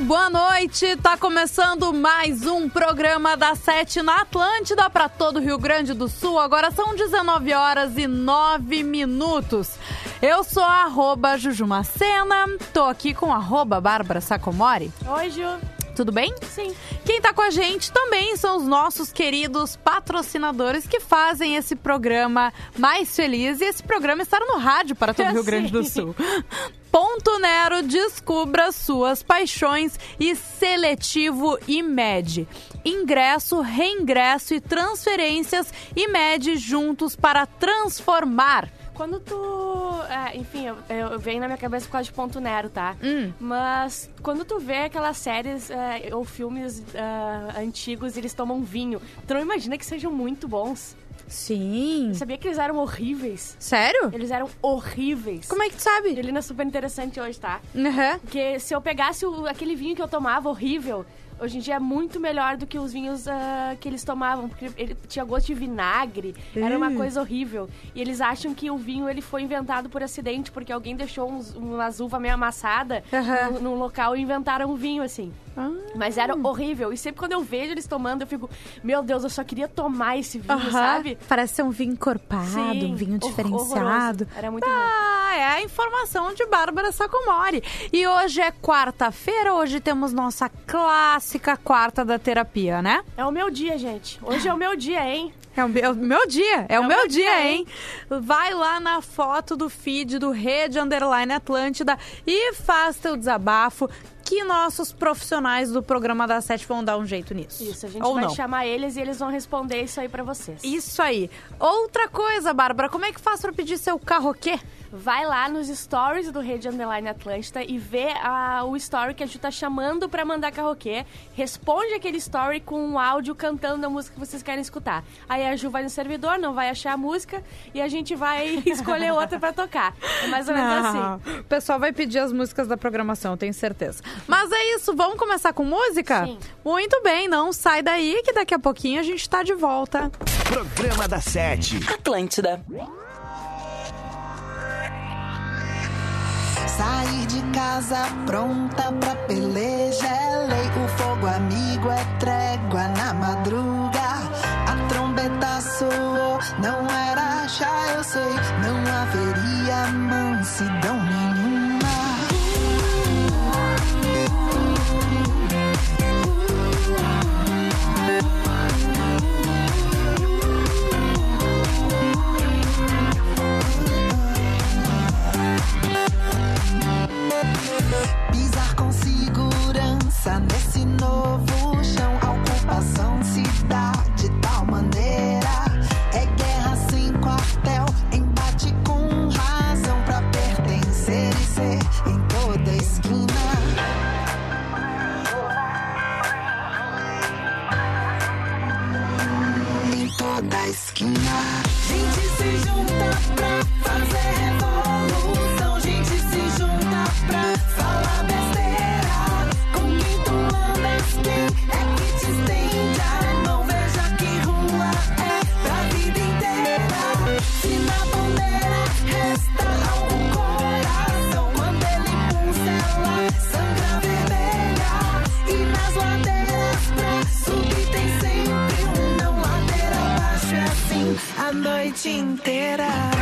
Boa noite! Tá começando mais um programa da Sete na Atlântida para todo o Rio Grande do Sul. Agora são 19 horas e 9 minutos. Eu sou a arroba Jujumacena, tô aqui com a Bárbara Sacomori. Oi, Ju. Tudo bem? Sim. Quem tá com a gente também são os nossos queridos patrocinadores que fazem esse programa mais feliz e esse programa estar no rádio para todo o Rio Grande do Sul. Ponto Nero, descubra suas paixões e seletivo IMED. Ingresso, reingresso e transferências IMED juntos para transformar. Quando tu. É, enfim, eu, eu venho na minha cabeça por causa de Ponto Nero, tá? Hum. Mas quando tu vê aquelas séries é, ou filmes é, antigos e eles tomam vinho, tu não imagina que sejam muito bons. Sim. Sabia que eles eram horríveis? Sério? Eles eram horríveis. Como é que tu sabe? Ele é super interessante hoje, tá? Uhum. Porque se eu pegasse o- aquele vinho que eu tomava horrível, hoje em dia é muito melhor do que os vinhos ah, que eles tomavam, porque ele tinha gosto de vinagre, era uma Ih. coisa horrível. E eles acham que o vinho ele foi inventado por acidente, porque alguém deixou uns, umas uvas meio amassadas Aham. no, num local e inventaram um vinho assim. Ah. Mas era horrível. E sempre quando eu vejo eles tomando, eu fico, meu Deus, eu só queria tomar esse vinho, Aham. sabe? Parece ser um vinho encorpado, Sim, um vinho diferenciado. horroroso. Era muito ruim. Ah, é a informação de Bárbara Sacomori. E hoje é quarta-feira, hoje temos nossa clássica quarta da terapia, né? É o meu dia, gente. Hoje é o meu dia, hein? É o meu, é meu dia, é, o meu, dia, hein? Vai lá na foto do feed do Rede Underline Atlântida e faz teu desabafo que nossos profissionais do programa da Sete vão dar um jeito nisso. Isso, a gente Ou vai não. chamar eles e eles vão responder isso aí pra vocês. Isso aí. Outra coisa, Bárbara, como é que faz pra pedir seu carroquê? Vai lá nos stories do Rede Underline Atlântida e vê ah, o story que a Ju tá chamando pra mandar carroquê. Responde aquele story com um áudio cantando a música que vocês querem escutar. Aí a Ju vai no servidor, não vai achar a música e a gente vai escolher outra pra tocar. É mais ou menos assim. O pessoal vai pedir as músicas da programação, tenho certeza. Mas é isso, vamos começar com música? Sim. Muito bem, não sai daí que daqui a pouquinho a gente tá de volta. Programa da Sete. Atlântida. Sair de casa pronta pra peleja é lei. O fogo amigo é trégua na madruga. A trombeta soou, não era chá, eu sei. Não haveria mansidão nenhuma. Nesse noite inteira.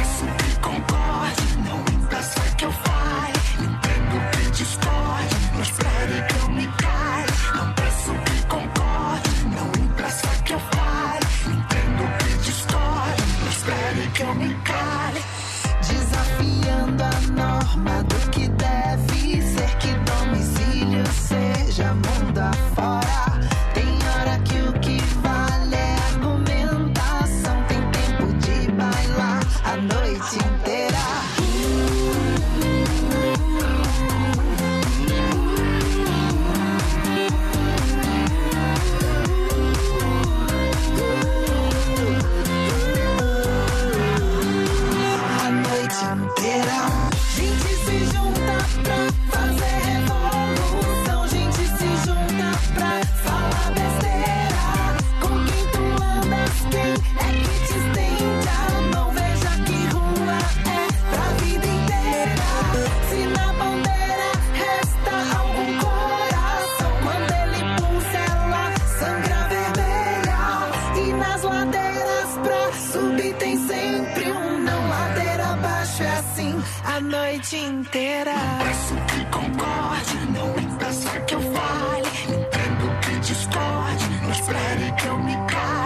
Assim a noite inteira. Peço que concorde, não me peça que eu fale. Entendo que discorde, não espere que eu me cale.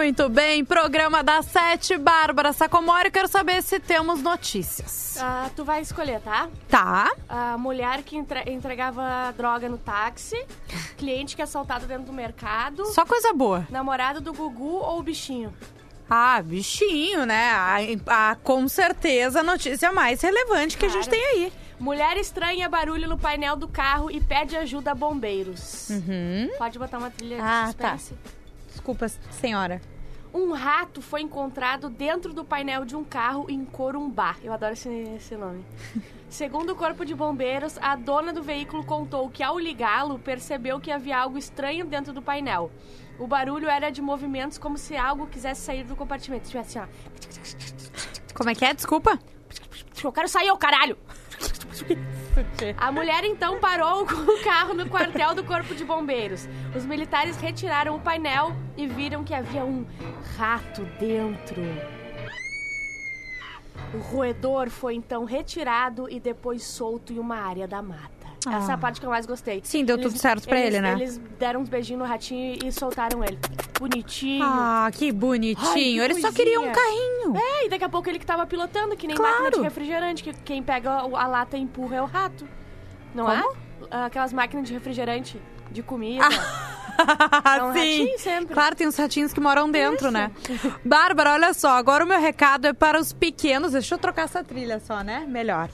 Muito bem, programa da Sete, Bárbara Sacomori. Quero saber se temos notícias. Ah, tu vai escolher, tá? Tá. A mulher que entre- entregava droga no táxi, cliente que é assaltado dentro do mercado, Só coisa boa. namorado do Gugu ou o bichinho? Ah, bichinho, né? A, a- com certeza a notícia mais relevante que a gente Claro. tem aí. Mulher estranha barulho no painel do carro e pede ajuda a bombeiros. Pode botar uma trilha de Uhum. Ah, tá. Suspense? Desculpa, senhora. Um rato foi encontrado dentro do painel de um carro em Corumbá. Eu adoro esse, esse nome. Segundo o Corpo de Bombeiros, a dona do veículo contou que ao ligá-lo percebeu que havia algo estranho dentro do painel. O barulho era de movimentos como se algo quisesse sair do compartimento. Estivesse assim, ó. Como é que é? Desculpa. Eu quero sair, ô caralho! A mulher então parou com o carro no quartel do Corpo de Bombeiros. Os militares retiraram o painel e viram que havia um rato dentro. O roedor foi então retirado e depois solto em uma área da mata. Essa é a Ah. parte que eu mais gostei. Sim, deu tudo certo pra eles- ele, né? Eles deram uns beijinhos no ratinho e soltaram ele. Bonitinho. Ah, que bonitinho. Ai, que Ele só coisinha. queria um carrinho. É, e daqui a pouco ele que tava pilotando, que nem Claro. máquina de refrigerante, que quem pega a lata e empurra é o rato. Não Como? é? Aquelas máquinas de refrigerante, de comida. Ah, um sim. ratinho sempre. Claro, tem uns ratinhos que moram dentro, né? Bárbara, olha só, agora o meu recado é para os pequenos. Deixa eu trocar essa trilha só, né? Melhor.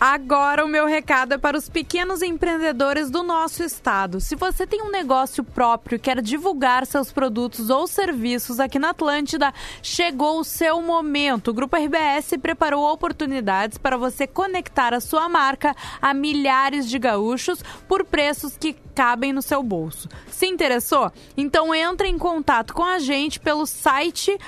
Agora o meu recado é para os pequenos empreendedores do nosso estado. Se você tem um negócio próprio quer divulgar seus produtos ou serviços aqui na Atlântida, chegou o seu momento. O Grupo RBS preparou oportunidades para você conectar a sua marca a milhares de gaúchos por preços que cabem no seu bolso. Se interessou? Então entre em contato com a gente pelo site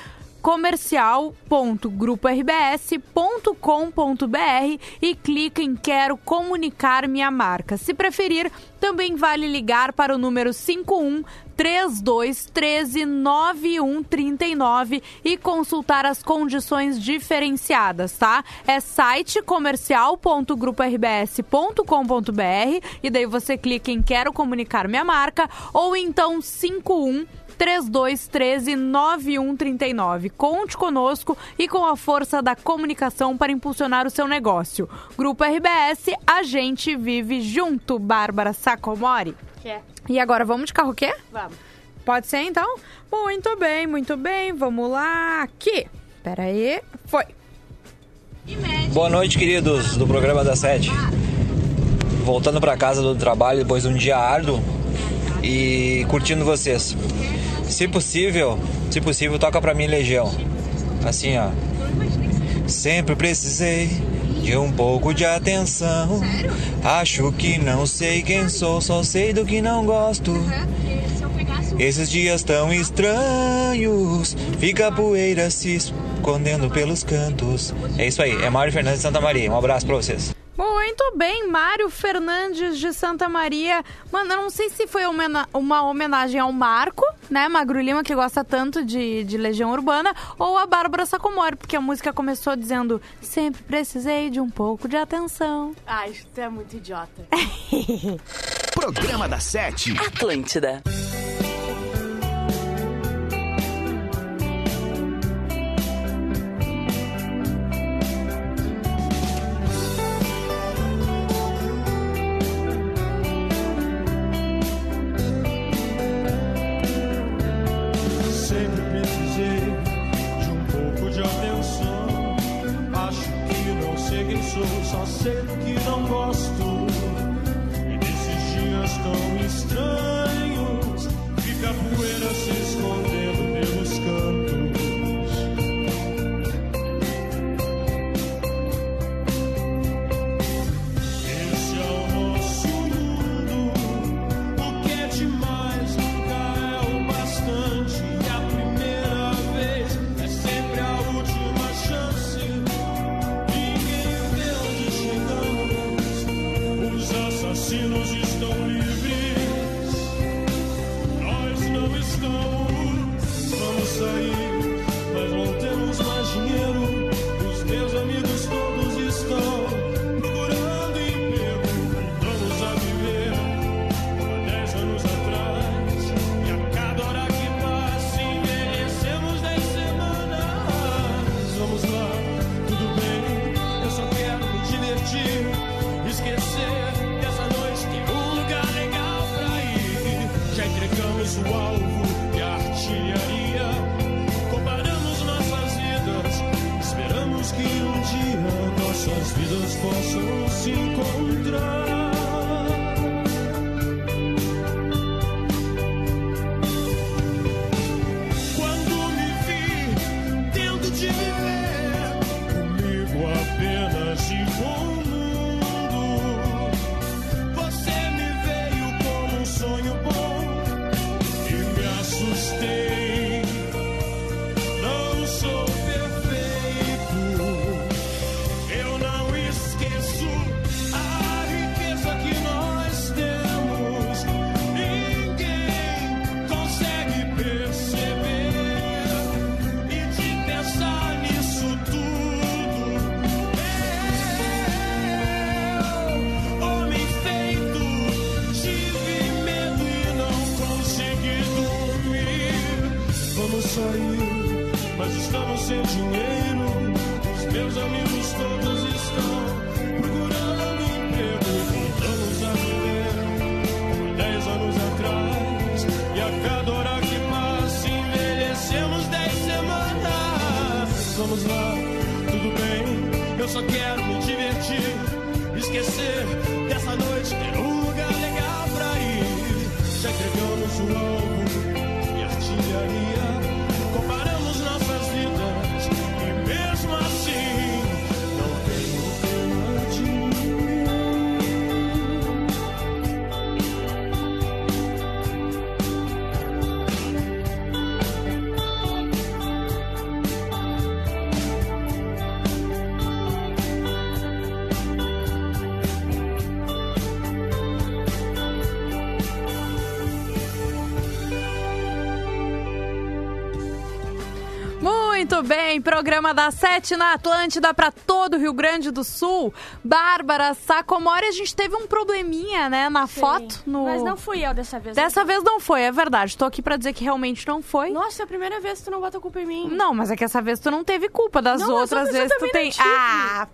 comercial.gruporbs.com.br e clica em Quero comunicar minha marca. Se preferir, também vale ligar para o número 51 3213 9139 e consultar as condições diferenciadas, tá? É site comercial.gruporbs.com.br e daí você clica em Quero comunicar minha marca ou então 51 3213 9139. Conte conosco e com a força da comunicação para impulsionar o seu negócio. Grupo RBS, a gente vive junto, Bárbara Sacomori. Que é. E agora vamos de carro o quê? Vamos. Pode ser então? Muito bem, muito bem. Vamos lá. Aqui. Pera aí. Foi. Boa noite, queridos do programa da Sete. Voltando para casa do trabalho depois de um dia árduo e curtindo vocês. Se possível, se possível, toca pra mim Legião. Assim, ó. Sempre precisei de um pouco de atenção. Acho que não sei quem sou, só sei do que não gosto. Esses dias tão estranhos, fica a poeira se escondendo pelos cantos. É isso aí, é Mário Fernandes de Santa Maria. Um abraço pra vocês. Muito bem, Mário Fernandes de Santa Maria. Mano, eu não sei se foi uma homenagem ao Marco, né? Magro Lima, que gosta tanto de, de Legião Urbana, ou a Bárbara Sacomori, porque a música começou dizendo: Sempre precisei de um pouco de atenção. Ai, tu é muito idiota. Programa da Sete. Atlântida. Bem, programa da Sete na Atlântida para todo o Rio Grande do Sul. Bárbara Sacomori, a gente teve um probleminha, né, na foto. No... Mas não fui eu dessa vez. Dessa vez não foi, é verdade. Tô aqui pra dizer que realmente não foi. Nossa, é a primeira vez que tu não bota culpa em mim. Não, mas é que essa vez tu não teve culpa. Das Não, as outras vezes tu tem. não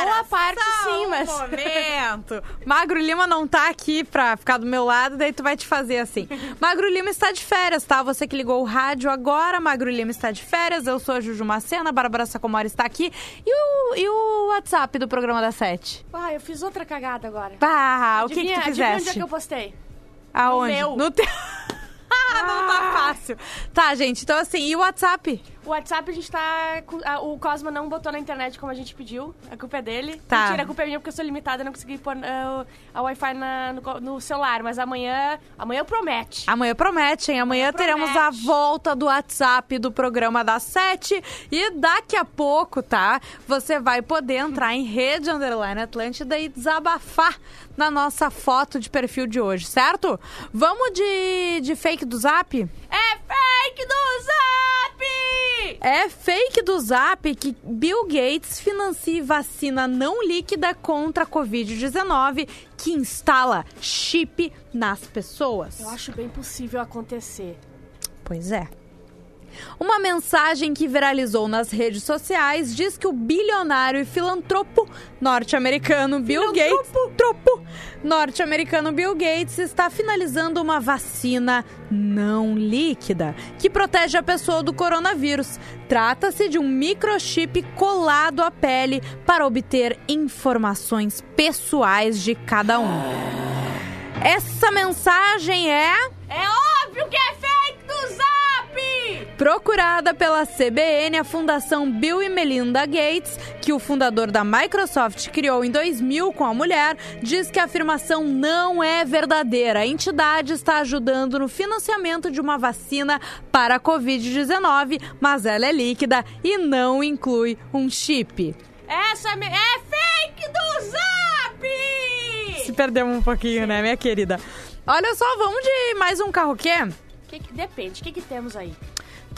Ah, Boa parte sim, um mas... momento. Magro Lima não tá aqui pra ficar do meu lado, daí tu vai te fazer assim. Magro Lima está de férias, tá? Você que ligou o rádio agora, Magro Lima está de férias. Eu sou a Juju Macena, a Bárbara Sacomori está aqui. E o, e o WhatsApp do programa da Sete? Ah, eu fiz outra cagada agora. Pá, o que, que tu adivinha onde é fizeste? que eu postei? Aonde? meu. No teu. Ah, não tá fácil. Tá, gente, então assim, e o WhatsApp? O WhatsApp a gente tá. com- O Cosmo não botou na internet como a gente pediu. A culpa é dele. Tá. Mentira, a culpa é minha porque eu sou limitada e não consegui pôr ah, a Wi-Fi na- no, co- no celular. Mas amanhã. Amanhã promete. Amanhã promete, hein? Amanhã Amanhã teremos promete. a volta do WhatsApp do programa das sete. E daqui a pouco, tá? Você vai poder entrar em Rede Underline Atlântida e desabafar na nossa foto de perfil de hoje, certo? Vamos de, de fake do Zap? É fake do Zap! É fake do Zap que Bill Gates financia vacina não líquida contra a Covid-19 que instala chip nas pessoas. Eu acho bem possível acontecer. Pois é. Uma mensagem que viralizou nas redes sociais diz que o bilionário e filantropo norte-americano Bill Gates, tropo, norte-americano Bill Gates está finalizando uma vacina não líquida que protege a pessoa do coronavírus. Trata-se de um microchip colado à pele para obter informações pessoais de cada um. Essa mensagem é É óbvio que é! Procurada pela CBN, a Fundação Bill e Melinda Gates, que o fundador da Microsoft criou em 2000 com a mulher, diz que a afirmação não é verdadeira. A entidade está ajudando no financiamento de uma vacina para a Covid-19, mas ela é líquida e não inclui um chip. Essa é fake do Zap! Se perdemos um pouquinho, né, minha querida? Olha só, vamos de mais um carro quê? Que que- depende, o que, que temos aí?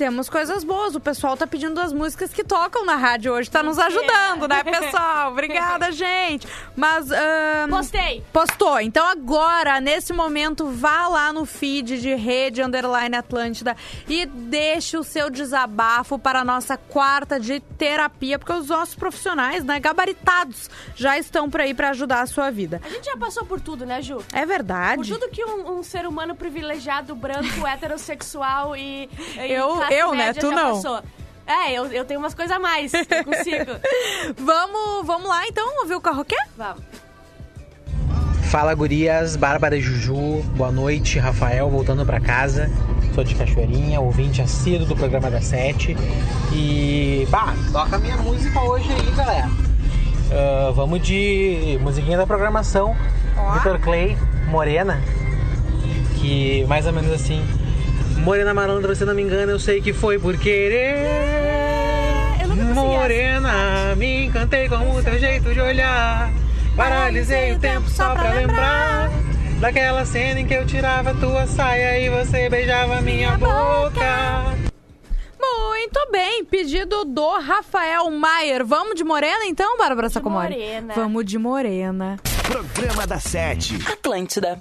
Temos coisas boas. O pessoal tá pedindo as músicas que tocam na rádio hoje. Tá nos ajudando, né, pessoal? Obrigada, gente. Mas. ahn, Postei! Postou. Então agora, nesse momento, vá lá no feed de Rede Underline Atlântida e deixe o seu desabafo para a nossa quarta de terapia, porque os nossos profissionais, né, gabaritados, já estão por aí para ajudar a sua vida. A gente já passou por tudo, né, Ju? É Por verdade. tudo que um, um ser humano privilegiado, branco, heterossexual e. e Eu- classe eu, né? Tu não. Passou. É, eu, eu tenho umas coisas a mais. Eu consigo. Vamos, vamos lá então ouvir o carro quê? Vamos. Fala gurias, Bárbara e Juju, boa noite, Rafael, voltando pra casa. Sou de Cachoeirinha, ouvinte assíduo do programa da Sete. E, bah, toca minha música hoje aí, galera. Ah, vamos de musiquinha da programação, Vitor Clay, Morena. Que mais ou menos assim. Morena malandra, se não me engano, eu sei que foi por querer. Eu Morena, me encantei com o teu jeito de olhar. Paralisei o tempo só pra lembrar daquela cena em que eu tirava tua saia e você beijava minha boca. Muito bem, pedido do Rafael Maier. Vamos de morena então, Bárbara Sacomori? morena. Vamos de morena. Programa da Sete. Atlântida.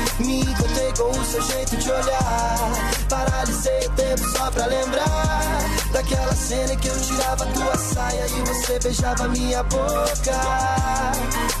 Me encantei com o seu jeito de olhar. Paralisei o tempo só pra lembrar daquela cena que eu tirava tua saia e você beijava minha boca.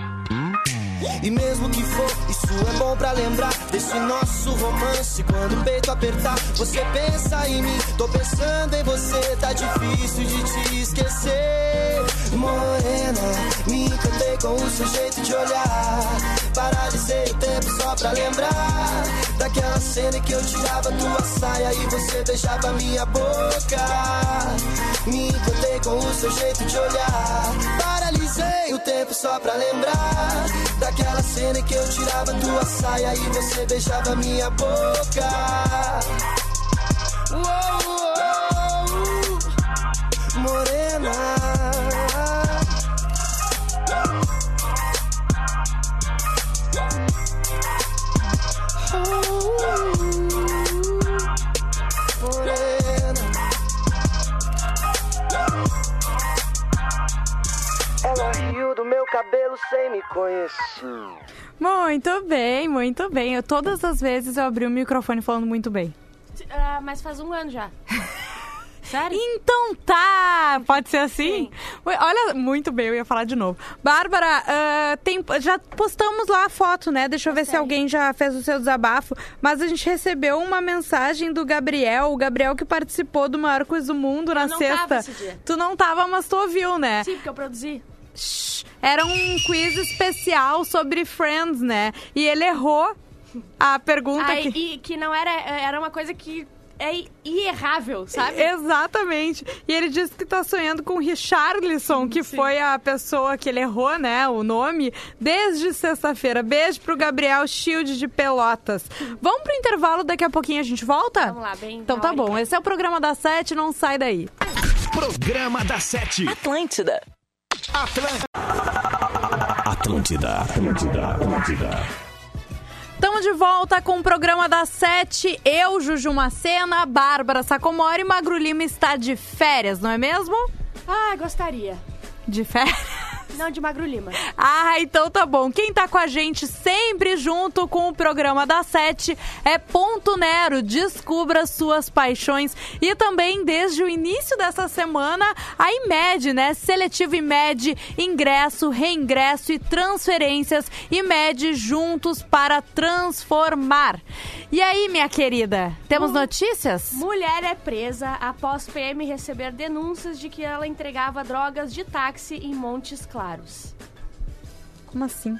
E mesmo que for, isso é bom pra lembrar desse nosso romance. Quando o peito apertar, você pensa em mim. Tô pensando em você, tá difícil de te esquecer. Morena, me encantei com o seu jeito de olhar. Paralisei o tempo só pra lembrar daquela cena que eu tirava tua saia e você beijava minha boca. Me encantei com o seu jeito de olhar. Paralisei o tempo só pra lembrar daquela cena em que eu tirava tua saia e você beijava minha boca. Uou, uou. Morena. Cabelo sem me conhecer. Muito bem, muito bem. Eu, todas as vezes eu abri o microfone falando muito bem. Ah, mas faz um ano já. Sério? Então tá! Pode ser assim? Ué, Olha, muito bem, eu ia falar de novo. Bárbara, ah, tem- já postamos lá a foto, né? Deixa eu ver se alguém já fez o seu desabafo. Mas a gente recebeu uma mensagem do Gabriel, o Gabriel que participou do maior quiz do mundo na não sexta. tava esse dia. Tu não tava, mas tu ouviu, né? Sim, porque eu produzi. Era um quiz especial sobre Friends, né? E ele errou a pergunta Ai, que. E que não era... Era uma coisa que é irrável, sabe? Exatamente. E ele disse que tá sonhando com Richarlison, que foi a pessoa que ele errou, né? O nome, desde sexta-feira. Beijo pro Gabriel Shield de Pelotas. Vamos pro intervalo, daqui a pouquinho a gente volta? Vamos lá, bem Então tá hora, bom. Esse é o programa da Sete, não sai daí. Programa da Sete. Atlântida. Atlântida, Atlântida, Atlântida. Estamos de volta com o programa da Sete. Eu, Juju Macena, Bárbara Sacomori e Magro Lima está de férias, não é mesmo? Ah, gostaria. De férias? Não, de Magro Lima. Ah, então tá bom. Quem tá com a gente sempre junto com o programa da Sete é Ponto Nero. Descubra suas paixões. E também, desde o início dessa semana, a IMED, né? Seletivo IMED, ingresso, reingresso e transferências. IMED juntos para transformar. E aí, minha querida, temos notícias? Mulher é presa após PM receber denúncias de que ela entregava drogas de táxi em Montes Claros. Como assim?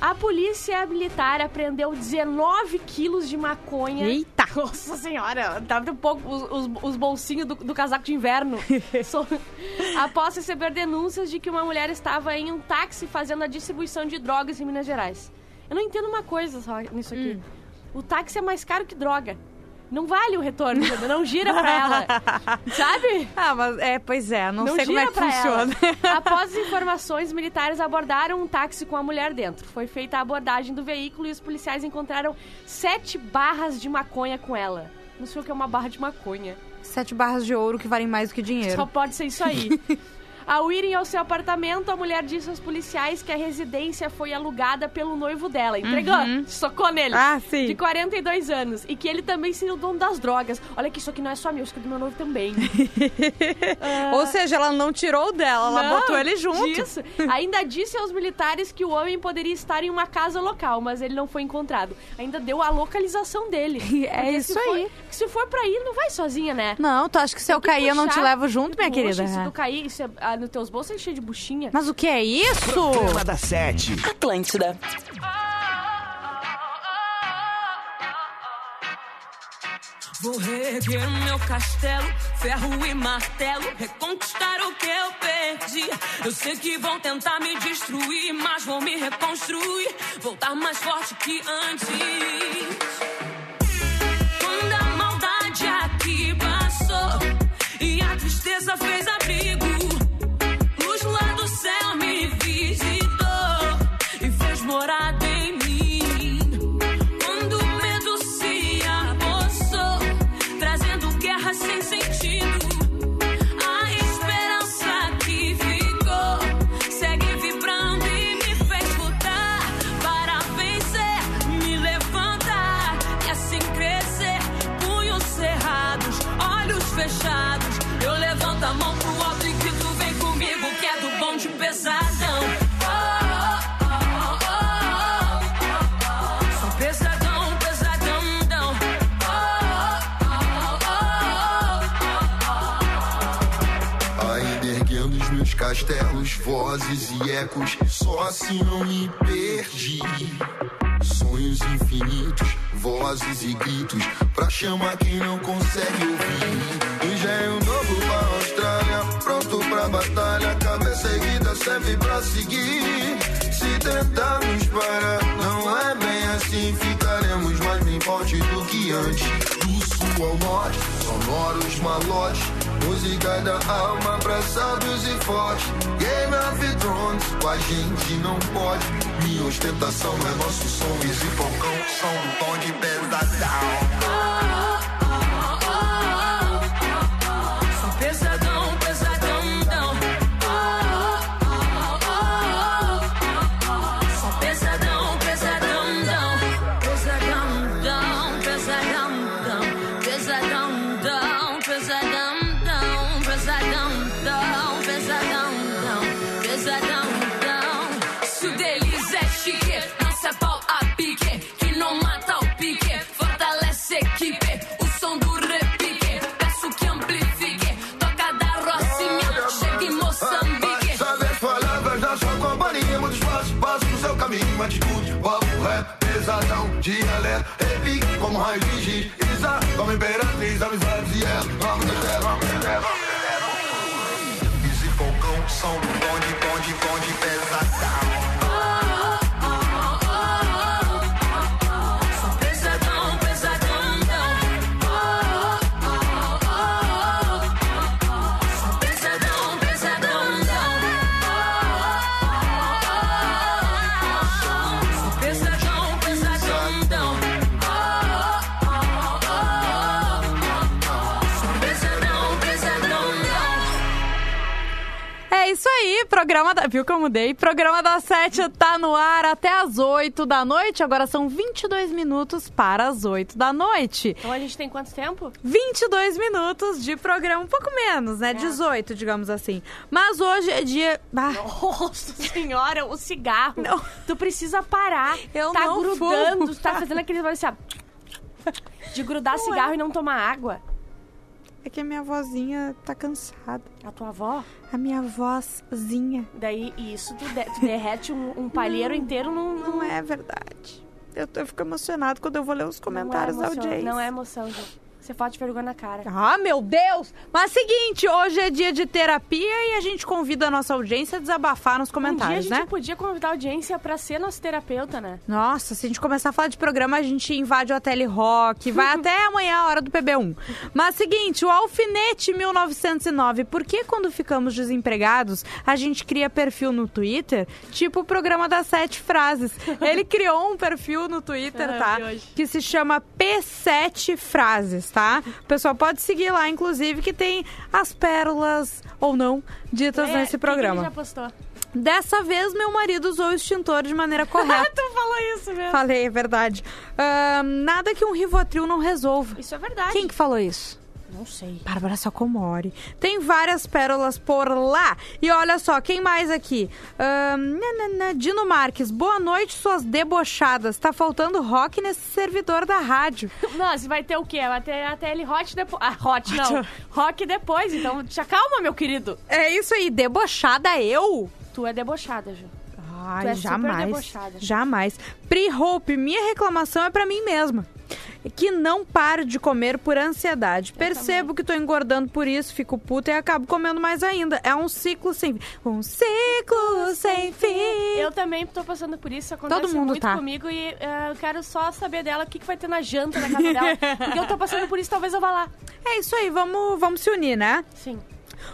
A polícia militar apreendeu 19 quilos de maconha. Eita! Nossa senhora, tava um pouco os, os- os bolsinhos do, do casaco de inverno. So- Após receber denúncias de que uma mulher estava em um táxi fazendo a distribuição de drogas em Minas Gerais. Eu não entendo uma coisa só nisso aqui. Hum. O táxi é mais caro que droga. Não vale o retorno, não gira pra ela. Sabe? Ah, mas é, pois é, não, Não sei como é que funciona. ela. Após as informações, militares abordaram um táxi com a mulher dentro. Foi feita a abordagem do veículo e os policiais encontraram sete barras de maconha com ela. Não sei o que é uma barra de maconha. Sete barras de ouro que valem mais do que dinheiro. Só pode ser isso aí. Ao irem ao seu apartamento, a mulher disse aos policiais que a residência foi alugada pelo noivo dela. Entregou, socou nele. Uhum. Ah, sim. De 42 anos. E que ele também seria o dono das drogas. Olha que isso aqui não é só meu, isso aqui é do meu noivo também. Ou seja, ela não tirou dela, ela Não, botou ele junto. disso. Ainda disse aos militares que o homem poderia estar em uma casa local, mas ele não foi encontrado. Ainda deu a localização dele. É Porque isso for- aí. se for pra ir, não vai sozinha, né? Não, tu acha que se eu Tem que cair eu não te levo junto, minha Poxa, querida? Se tu cair, isso é, nos teus bolsos é cheio de buchinha. Mas o que é isso? Programa da Sete. Atlântida. Vou reerguer meu castelo, ferro e martelo, reconquistar o que eu perdi. Eu sei que vão tentar me destruir, mas vou me reconstruir, voltar mais forte que antes. Castelos, vozes e ecos, só assim não me perdi. Sonhos infinitos, vozes e gritos, pra chamar quem não consegue ouvir. Engenho novo pra Austrália, pronto pra batalha, cabeça erguida serve pra seguir. Se tentarmos parar, não é bem assim, ficaremos mais bem fortes do que antes. Do sul ao norte, sonoros malotes, música da alma, abraçados e fortes. Game of Thrones, com a gente não pode. Minha ostentação é nosso som, e Falcão, som tom de pesadão. Dialeto, repique, como raio de giz, Isa, amizades e ela, vamos descer, vamos descer, vamos descer. Easy Falcão, som bonde, bonde, bonde, pesadão. Programa da... Viu que eu mudei? Programa da Sete tá no ar até as 8 da noite. Agora são 22 minutos para as 8 da noite. Então a gente tem quanto tempo? 22 minutos de programa, um pouco menos, né? 18, digamos assim. Mas hoje é dia... Ah, Nossa senhora, o cigarro. Não. Tu precisa parar. Eu tá não grudando, fumo. tá fazendo aquele assim, de grudar Não cigarro é. e não tomar água. É que a minha vozinha tá cansada. A tua avó? A minha vozinha. Daí isso, tu, de- tu derrete um, um palheiro inteiro num. num- Não é verdade. Eu, eu fico emocionado quando eu vou ler os comentários não é da emoção, audiência. Não é emoção, Ju. Você falta vergonha na cara. Ah, meu Deus! Mas seguinte, hoje é dia de terapia e a gente convida a nossa audiência a desabafar nos um dia a comentários, gente né? podia convidar a audiência pra ser nosso terapeuta, né? Nossa, se a gente começar a falar de programa, a gente invade o Tele Rock, vai até amanhã a hora do PB1. Mas seguinte, o Alfinete 1909, por que quando ficamos desempregados, a gente cria perfil no Twitter, tipo o programa das sete frases? Ele criou um perfil no Twitter, tá? Que se chama P7 Frases, tá? O pessoal pode seguir lá, inclusive, que tem as pérolas ou não ditas É, nesse que que programa. ele já postou? Dessa vez, meu marido usou o extintor de maneira correta. tu falou isso mesmo. Falei, é verdade. Ahn, nada que um Rivotril não resolva. Isso é verdade. Quem que falou isso? Não sei. Bárbara Sacomori. Tem várias pérolas por lá. E olha só, quem mais aqui? Ahn, nanana, Dino Marques. Boa noite, suas debochadas. Tá faltando rock nesse servidor da rádio. Nossa, vai ter o quê? Vai ter a TL Hot depois. Ah, Hot não. Rock depois, então te acalma, meu querido. É isso aí, debochada eu? Tu é debochada, Ju. Ai, Tu é jamais. debochada. Jamais. Pri Hope, minha reclamação é pra mim mesma. Que não paro de comer por ansiedade. Percebo que tô engordando por isso, fico puta e acabo comendo mais ainda. É um ciclo sem fim. Um ciclo sem fim. Eu também tô passando por isso, acontece Todo mundo muito tá. comigo e eh, eu quero só saber dela o que, que vai ter na janta da casa dela. porque eu tô passando por isso, talvez eu vá lá. É isso aí, vamos, vamos se unir, né? Sim.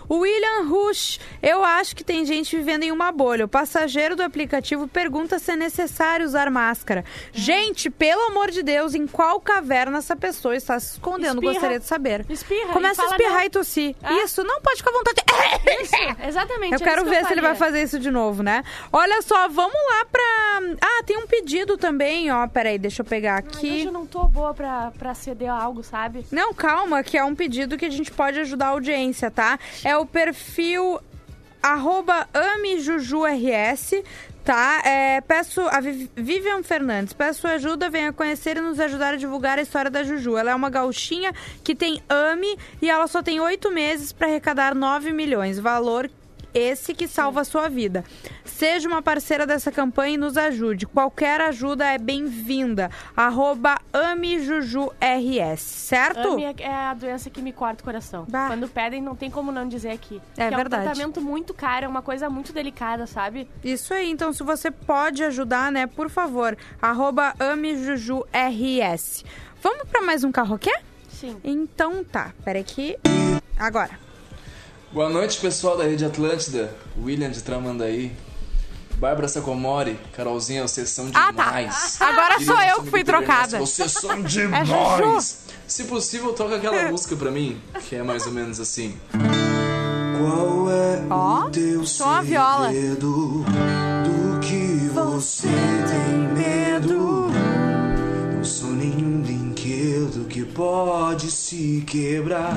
O William Rush, eu acho que tem gente vivendo em uma bolha. O passageiro do aplicativo pergunta se é necessário usar máscara. Gente, pelo amor de Deus, em qual caverna essa pessoa está se escondendo? Espirra. Gostaria de saber. Espirra. Começa a espirrar não. e tossir. Ah. Isso, não pode ficar à vontade. Isso, exatamente. Eu é quero ver eu se ele vai fazer isso de novo, né? Olha só, vamos lá pra. Ah, tem um pedido também, ó. Peraí, deixa eu pegar Ai, aqui. hoje eu não tô boa pra, pra ceder a algo, sabe? Não, calma, que é um pedido que a gente pode ajudar a audiência, tá? É o perfil amejujurs, tá? É, peço a Viv- Vivian Fernandes, peço ajuda, venha conhecer e nos ajudar a divulgar a história da Juju. Ela é uma gauchinha que tem AME e ela só tem oito meses para arrecadar 9 milhões, valor esse que salva a sua vida. Seja uma parceira dessa campanha e nos ajude. Qualquer ajuda é bem-vinda. Arroba AmeJujuRS, certo? AME é- é a doença que me corta o coração. Bah. Quando pedem, não tem como não dizer aqui. É que verdade. É um tratamento muito caro, é uma coisa muito delicada, sabe? Isso aí, então se você pode ajudar, né, por favor, arroba AmeJujuRS. Vamos pra mais um carroquê? Sim. Então tá, peraí que... Agora. Boa noite, pessoal da Rede Atlântida. William de Tramandaí. Bárbara Sacomori, Carolzinha, vocês são Ah, tá. demais. Agora sou eu que fui trocada. Vocês são É demais. Se possível, toca aquela música pra mim, que é mais ou menos assim. Qual é Ó, o teu só a viola. Do que você tem medo? Não sou nenhum brinquedo que pode se quebrar.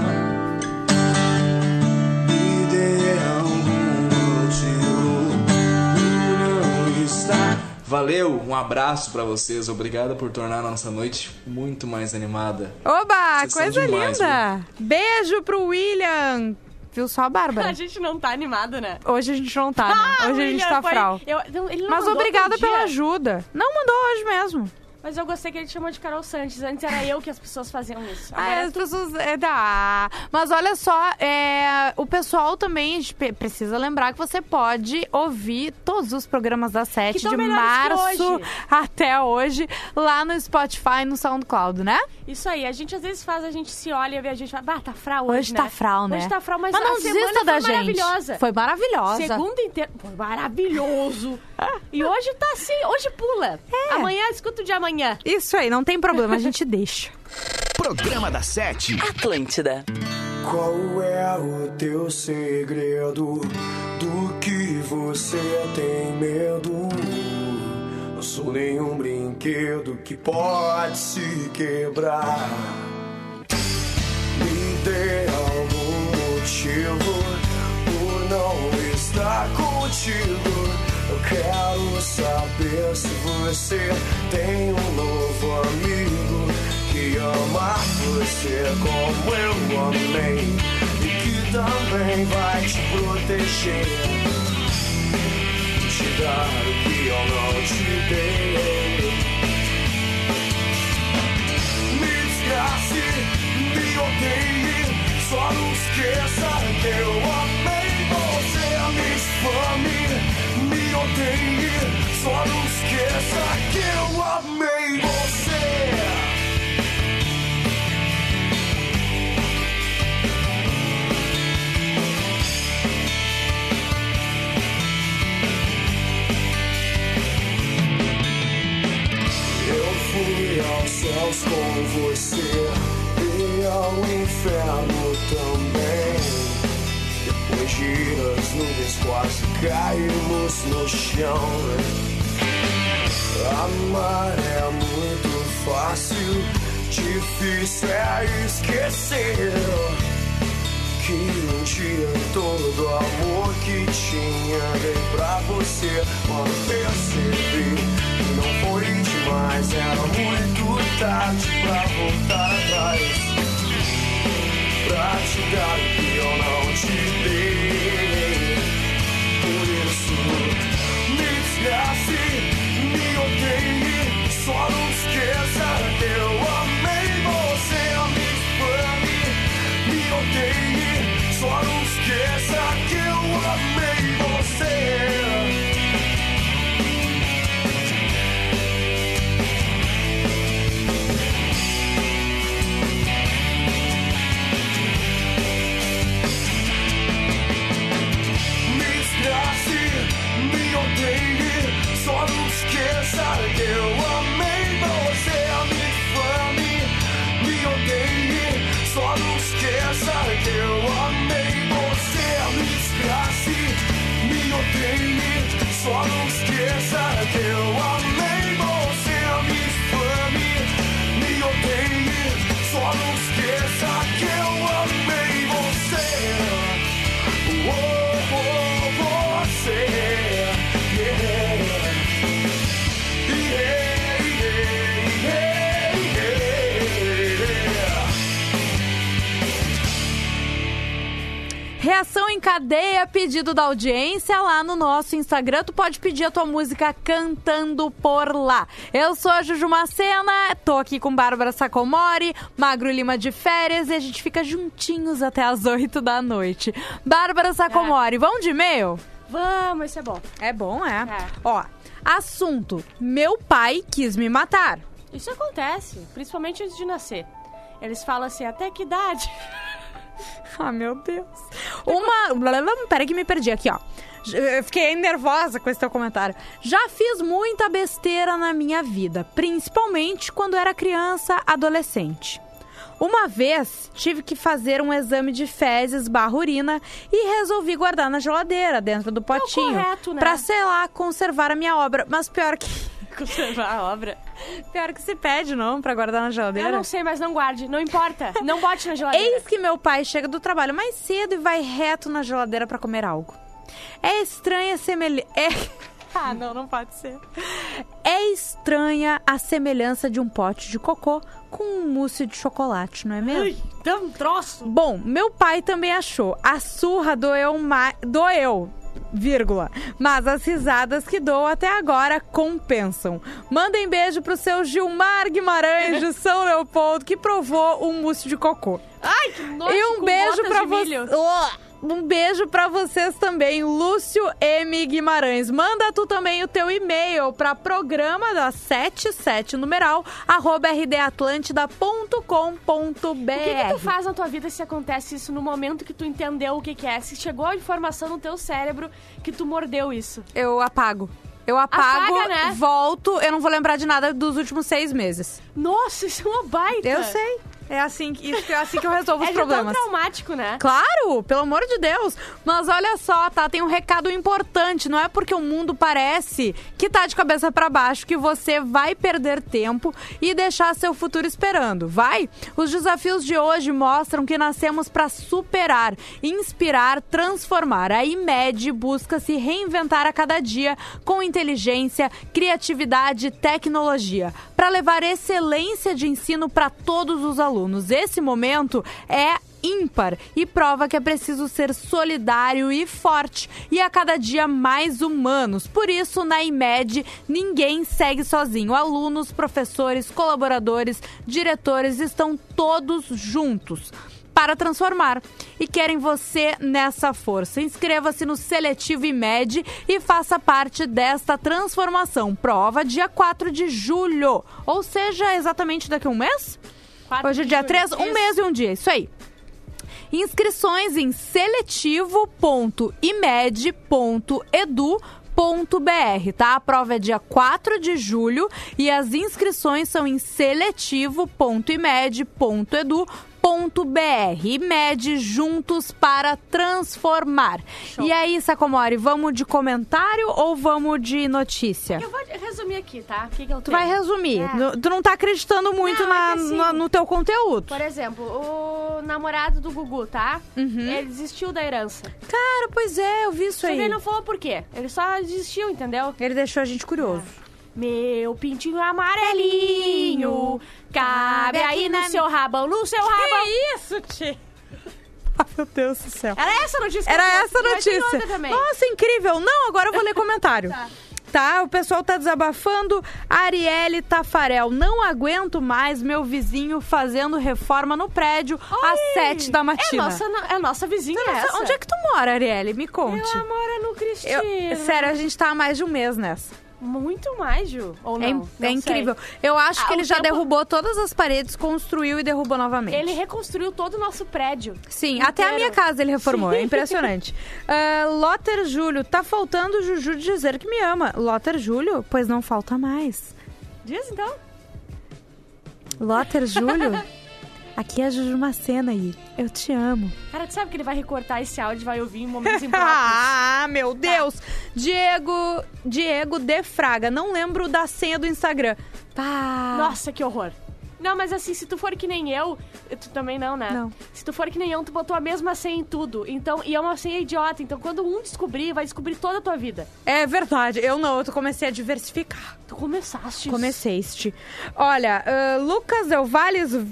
Estar Valeu, um abraço pra vocês. Obrigado por tornar a nossa noite muito mais animada. Oba, Vocês coisa demais, linda! Beijo pro William! Viu só a Bárbara? A gente não tá animado, né? Hoje a gente não tá, né? Ah, Hoje a gente tá foi- fral. eu- não, ele não Mas obrigada pela ajuda. Não mandou hoje mesmo. Mas eu gostei que ele te chamou de Carol Santos. Antes era eu que as pessoas faziam isso. Ah, Agora as pessoas. É, dá. Mas olha só, é, o pessoal também precisa lembrar que você pode ouvir todos os programas da Sete de março hoje. até hoje, lá no Spotify e no SoundCloud, né? Isso aí, a gente às vezes faz, a gente se olha e vê a gente fala, bah, tá fral hoje, Hoje né? tá fral, né? Hoje tá fral, mas, Mas não desista da gente. maravilhosa. Foi maravilhosa. Segunda inteira. Foi maravilhoso. e hoje tá assim, hoje pula. É. Amanhã escuta o de amanhã. Isso aí, não tem problema, a gente deixa. Programa da Sete. Atlântida. Qual é o teu segredo? Do que você tem medo? Não sou nenhum brinquedo que pode se quebrar. Me dê algum motivo por não estar contigo. Eu quero saber se você tem um novo amigo que ama você como eu amei e que também vai te proteger, te dar o que eu não te dei. Me desgrace, me odeie, só não esqueça que eu amei você. Me odeie, só não esqueça que eu amei você. Eu fui aos céus com você e ao inferno também. Depois de as nuvens quase caímos no chão. Amar é muito fácil, difícil é esquecer. Que um dia todo amor que tinha dei pra você Quando percebi que não foi demais Era muito tarde pra voltar atrás Pra te dar o que eu não te dei me Cadeia, pedido da audiência lá no nosso Instagram. Tu pode pedir a tua música cantando por lá. Eu sou a Juju Macena, tô aqui com Bárbara Sacomori, Magro Lima de férias e a gente fica juntinhos até as 8 da noite. Bárbara Sacomori, vamos de e-mail? Vamos, isso é bom. É bom, é? Ó, assunto: Meu pai quis me matar. Isso acontece, principalmente antes de nascer. Eles falam assim, até que idade? Ah, meu Deus. Uma. Peraí que me perdi aqui, ó. Eu fiquei nervosa com esse teu comentário. Já fiz muita besteira na minha vida, principalmente quando era criança, adolescente. Uma vez tive que fazer um exame de fezes barra urina e resolvi guardar na geladeira, dentro do potinho. correto, né? Pra, sei lá, conservar a minha obra. Mas pior que. Conservar a obra. Pior que se pede, não, pra guardar na geladeira. Eu não sei, mas não guarde. Não importa. Não bote na geladeira. Eis que meu pai chega do trabalho mais cedo e vai reto na geladeira pra comer algo. É estranha semelhança. É... ah, não, não pode ser. É estranha a semelhança de um pote de cocô com um mousse de chocolate, não é mesmo? Ai, dá um troço. Bom, meu pai também achou. A surra doeu mais. Doeu. Vírgula. Mas as risadas que dou até agora compensam. Mandem beijo pro seu Gilmar Guimarães de São Leopoldo, que provou um mousse de cocô. Ai, que nojo E um beijo pra milho. Um beijo pra vocês também, Lúcio M. Guimarães. Manda tu também o teu e-mail pra programa da 77 numeral arroba rdatlântida.com.br. O que, que tu faz na tua vida se acontece isso no momento que tu entendeu o que, que é? Se chegou a informação no teu cérebro que tu mordeu isso. Eu apago. Eu apago, Apaga, né? volto, eu não vou lembrar de nada dos últimos seis meses. Nossa, isso é uma baita. Eu sei. É assim, que- isso, é assim que eu resolvo os é de tão problemas. traumático, né? Claro, pelo amor de Deus. Mas olha só, tá? Tem um recado importante. Não é porque o mundo parece que tá de cabeça pra baixo que você vai perder tempo e deixar seu futuro esperando. Vai? Os desafios de hoje mostram que nascemos pra superar, inspirar, transformar. A IMED busca se reinventar a cada dia com inteligência, criatividade e tecnologia para levar excelência de ensino para todos os alunos. Esse momento é ímpar e prova que é preciso ser solidário e forte e a cada dia mais humanos. Por isso, na IMED, ninguém segue sozinho. Alunos, professores, colaboradores, diretores estão todos juntos para transformar e querem você nessa força. Inscreva-se no Seletivo IMED e faça parte desta transformação. Prova dia 4 de julho, ou seja, exatamente daqui a um mês? Quatro Hoje é dia julho. 3, um mês e um dia, isso aí. Inscrições em seletivo.imed.edu.br, tá? A prova é dia 4 de julho e as inscrições são em seletivo.imed.edu.br. IMED juntos para transformar. E aí, Sacomori, vamos de comentário ou vamos de notícia? Eu vou resumir aqui, tá? O que, que eu Tu vai resumir. É. Tu não tá acreditando muito Não, na- é assim- na- no teu conteúdo. Por exemplo, o namorado do Gugu, tá? Uhum. Ele desistiu da herança. Cara, pois é, eu vi isso Só aí. ele não falou por quê. Ele só desistiu, entendeu? Ele deixou a gente curioso. Meu pintinho amarelinho, cabe aí no seu rabão, no seu rabão. isso, Ti? Ah, meu Deus do céu. Era essa a notícia? que Era essa a notícia. Nossa, incrível. Não, agora eu vou ler comentário. Tá. Tá, o pessoal tá desabafando. Arielle Tafarel, não aguento mais meu vizinho fazendo reforma no prédio às Oi! sete da matina. É nossa, é nossa vizinha Nossa, essa. Onde é que tu mora, Arielle? Me conte. Ela mora no Cristina. Eu- sério, a gente tá há mais de um mês nessa. Muito mais, Ju. Ou não? É, Não é incrível. Eu acho Ah, que ele já tempo- derrubou todas as paredes, construiu e derrubou novamente. Ele reconstruiu todo o nosso prédio. Sim, até a minha casa ele reformou. É Sim. impressionante. Ah, Lotter Júlio, tá faltando o Juju dizer que me ama. Lotter Júlio, pois não falta mais. Diz então. Lotter Júlio, aqui é a Juju Macena aí. Eu te amo. Sabe que ele vai recortar esse áudio e vai ouvir em momentos impróprios. Ah, meu Deus! Diego, Diego de Fraga, não lembro da senha do Instagram. Pá. Nossa, que horror. Não, mas assim, se tu for que nem eu, tu também não, né? Não. Se tu for que nem eu, tu botou a mesma senha em tudo. Então, e é uma senha idiota. Então, quando um descobrir, vai descobrir toda a tua vida. É verdade, eu não, eu comecei a diversificar. Tu começaste. Comeceste. Olha, ah, Lucas Del vamos!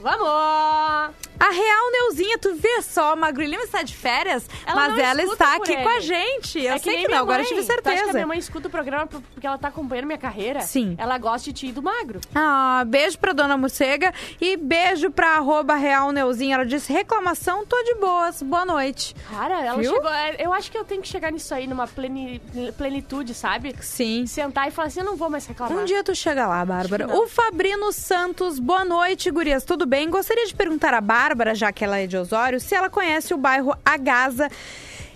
Vamos! A Real Neuzinha, tu vê só, a Magro Lima está de férias, Ela mas ela está aqui ele. com a gente. Eu É sei que minha não, agora eu tive Tu acha que a certeza. minha mãe escuta o programa porque ela tá acompanhando minha carreira? Sim. Ela gosta de ti e do magro. Ah, beijo pra Dona Morcega e beijo pra arroba Real Neuzinha. Ela disse, reclamação, tô de boas, boa noite. Cara, ela Viu? chegou. é, Eu acho que eu tenho que chegar nisso aí, numa pleni- plenitude, sabe? Sim. Sentar e falar assim: eu não vou mais reclamar. Um dia tu chega lá, Bárbara. Acho que. O Fabrino Santos, boa noite, gurias. Tudo bem? Gostaria de perguntar à Bárbara, já que ela é de Osório, se ela conhece o bairro Agaza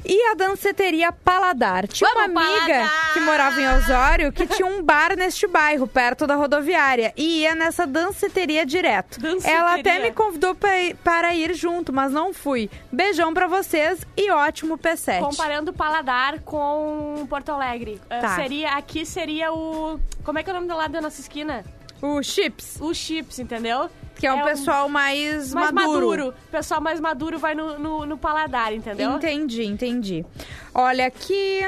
e a danceteria Paladar. Tinha Vamos, uma amiga Paladar! que morava em Osório que tinha um bar neste bairro, perto da rodoviária, e ia nessa danceteria direto. Danceteria. Ela até me convidou pra ir- para ir junto, mas não fui. Beijão pra vocês e ótimo P7. Comparando o paladar com Porto Alegre. Uh, Tá. Seria, aqui seria o. Como é que é o nome do lado da nossa esquina? O Chips, O Chips, entendeu? Que é É um- pessoal mais, Mais maduro. maduro. O pessoal mais maduro vai no, no, no paladar, entendeu? Entendi, entendi. Olha aqui.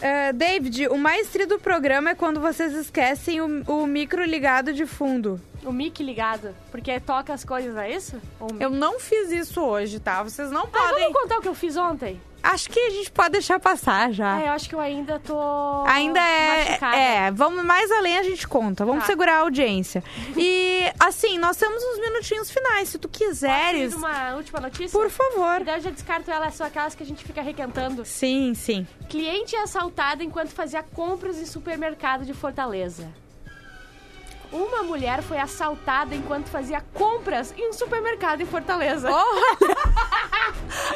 É, David, o mais tri do programa é quando vocês esquecem o, o micro ligado de fundo. O mic ligado. Porque toca as coisas, é isso? Ou Eu não fiz isso hoje, tá? Vocês não Ah, podem. vamos contar o que eu fiz ontem? Acho que a gente pode deixar passar já. É, eu acho que eu ainda tô. Ainda é. machucada. É, vamos mais além a gente conta. Vamos Tá. segurar a audiência. E assim, nós temos uns minutinhos finais. Se tu quiseres. Fiz uma última notícia? Por favor. E daí eu já descarto ela, é só aquelas que a gente fica requentando. Sim, sim. Cliente é assaltada enquanto fazia compras em supermercado de Fortaleza. Uma mulher foi assaltada enquanto fazia compras em um supermercado em Fortaleza.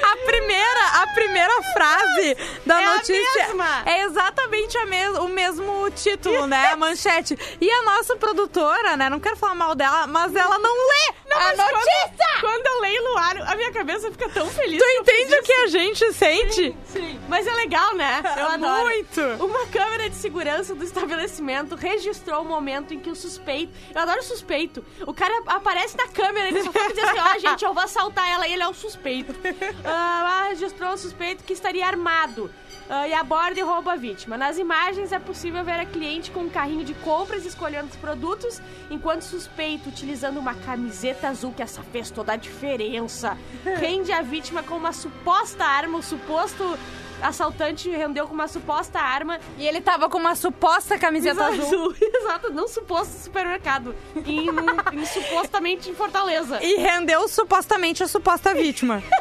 A primeira, a primeira frase da É notícia é exatamente a mes o mesmo título, né? A manchete. E a nossa produtora, né? Não quero falar mal dela, mas ela não lê a mas quando- notícia! Quando, eu leio no ar, a minha cabeça fica tão feliz. Tu entende o que a gente sente? Sim, mas é legal, né? Eu adoro. Muito. Uma câmera de segurança do estabelecimento registrou o momento em que o suspeito. Eu adoro suspeito. O cara aparece na câmera e ele só fica dizendo assim: gente, eu vou assaltar ela e ele é o suspeito. Ah, registrou o suspeito que estaria armado. ah, e aborda e rouba a vítima. Nas imagens é possível ver a cliente com um carrinho de compras escolhendo os produtos, enquanto o suspeito, utilizando uma camiseta azul, que essa fez toda a diferença, rende a vítima com uma suposta arma, o suposto assaltante rendeu com uma suposta arma. E ele tava com uma suposta camiseta azul. Exato, não suposto supermercado. Em, em- supostamente em Fortaleza. E rendeu supostamente a suposta vítima.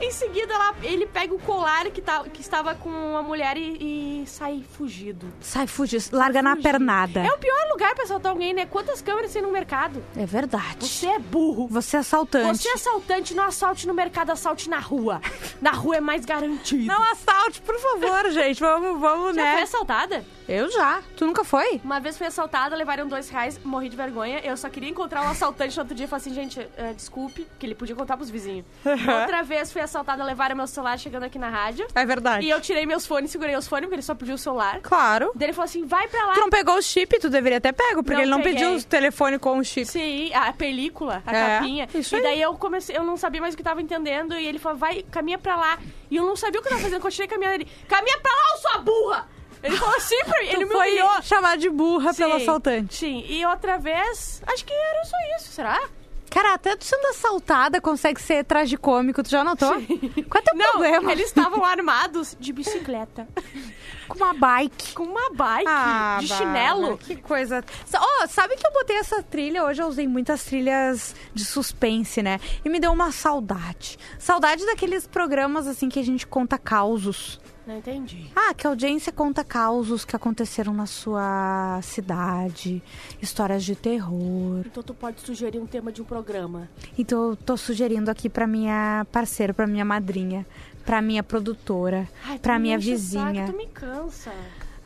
Em seguida, ela- ele pega o colar que, tá, que estava com a mulher e, e sai fugido. Sai, fuge, larga na pernada. É o pior lugar pra assaltar alguém, né? Quantas câmeras tem no mercado? É verdade. Você é burro. Você é assaltante. Você é assaltante, não assalte no mercado, assalte na rua. Na rua é mais garantido. Não assalte, por favor, gente. Vamos, vamos, Já né? foi assaltada? Eu já. Tu nunca foi? Uma vez fui assaltada, levaram dois reais, morri de vergonha. Eu só queria encontrar o assaltante no outro dia e falar assim, gente, eh, desculpe, que ele podia contar pros vizinhos. Outra vez fui assaltada, levaram meu celular chegando aqui na rádio. É verdade. E eu tirei meus fones, segurei os fones, porque ele só pediu o celular. Claro. Daí ele falou assim, vai pra lá. Tu não pegou o chip, tu deveria ter pego, porque Não ele não peguei. pediu o telefone com o chip. Sim, a película, a É, capinha. isso e aí. daí eu comecei, eu não sabia mais o que eu tava entendendo. E ele falou, vai, caminha pra lá. E eu não sabia o que eu tava fazendo, continuei caminhando. Ele, caminha pra lá, sua burra! Ele falou assim pra mim, ele me foi humilhou. chamar de burra pelo Sim, assaltante. Sim, e outra vez, acho que era só isso, será? Cara, até tu sendo assaltada consegue ser tragicômico, tu já notou? Qual é teu Não, problema? eles estavam armados de bicicleta. Com uma bike. Com uma bike, Ah, de chinelo. Que coisa. Oh, sabe que eu botei essa trilha? Hoje eu usei muitas trilhas de suspense, né? E me deu uma saudade. Saudade daqueles programas assim que a gente conta causos. Não entendi. Ah, que a audiência conta causos que aconteceram na sua cidade, histórias de terror. Então tu pode sugerir um tema de um programa. Então eu tô sugerindo aqui pra minha parceira, pra minha madrinha, pra minha produtora, Ai, tu pra me minha vizinha. Saco, tu me cansa.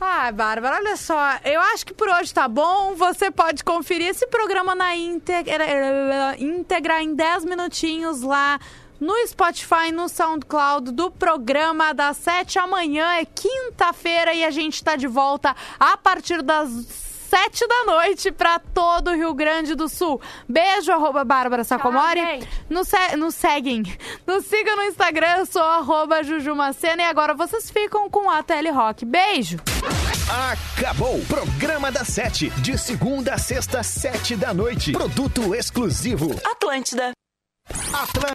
Ah, Bárbara, olha só. Eu acho que por hoje tá bom. Você pode conferir esse programa na íntegra, íntegra em 10 minutinhos lá no Spotify, no SoundCloud do programa das 7 amanhã. É quinta-feira e a gente tá de volta a partir das sete da noite pra todo o Rio Grande do Sul. Beijo, arroba Bárbara Sacomori. Nos, se- nos seguem. Nos sigam no Instagram, eu sou arroba Jujumacena. E agora vocês ficam com a Tele Rock. Beijo! Acabou! Programa da Sete. De segunda a sexta, sete da noite. Produto exclusivo. Atlântida. Atlântida.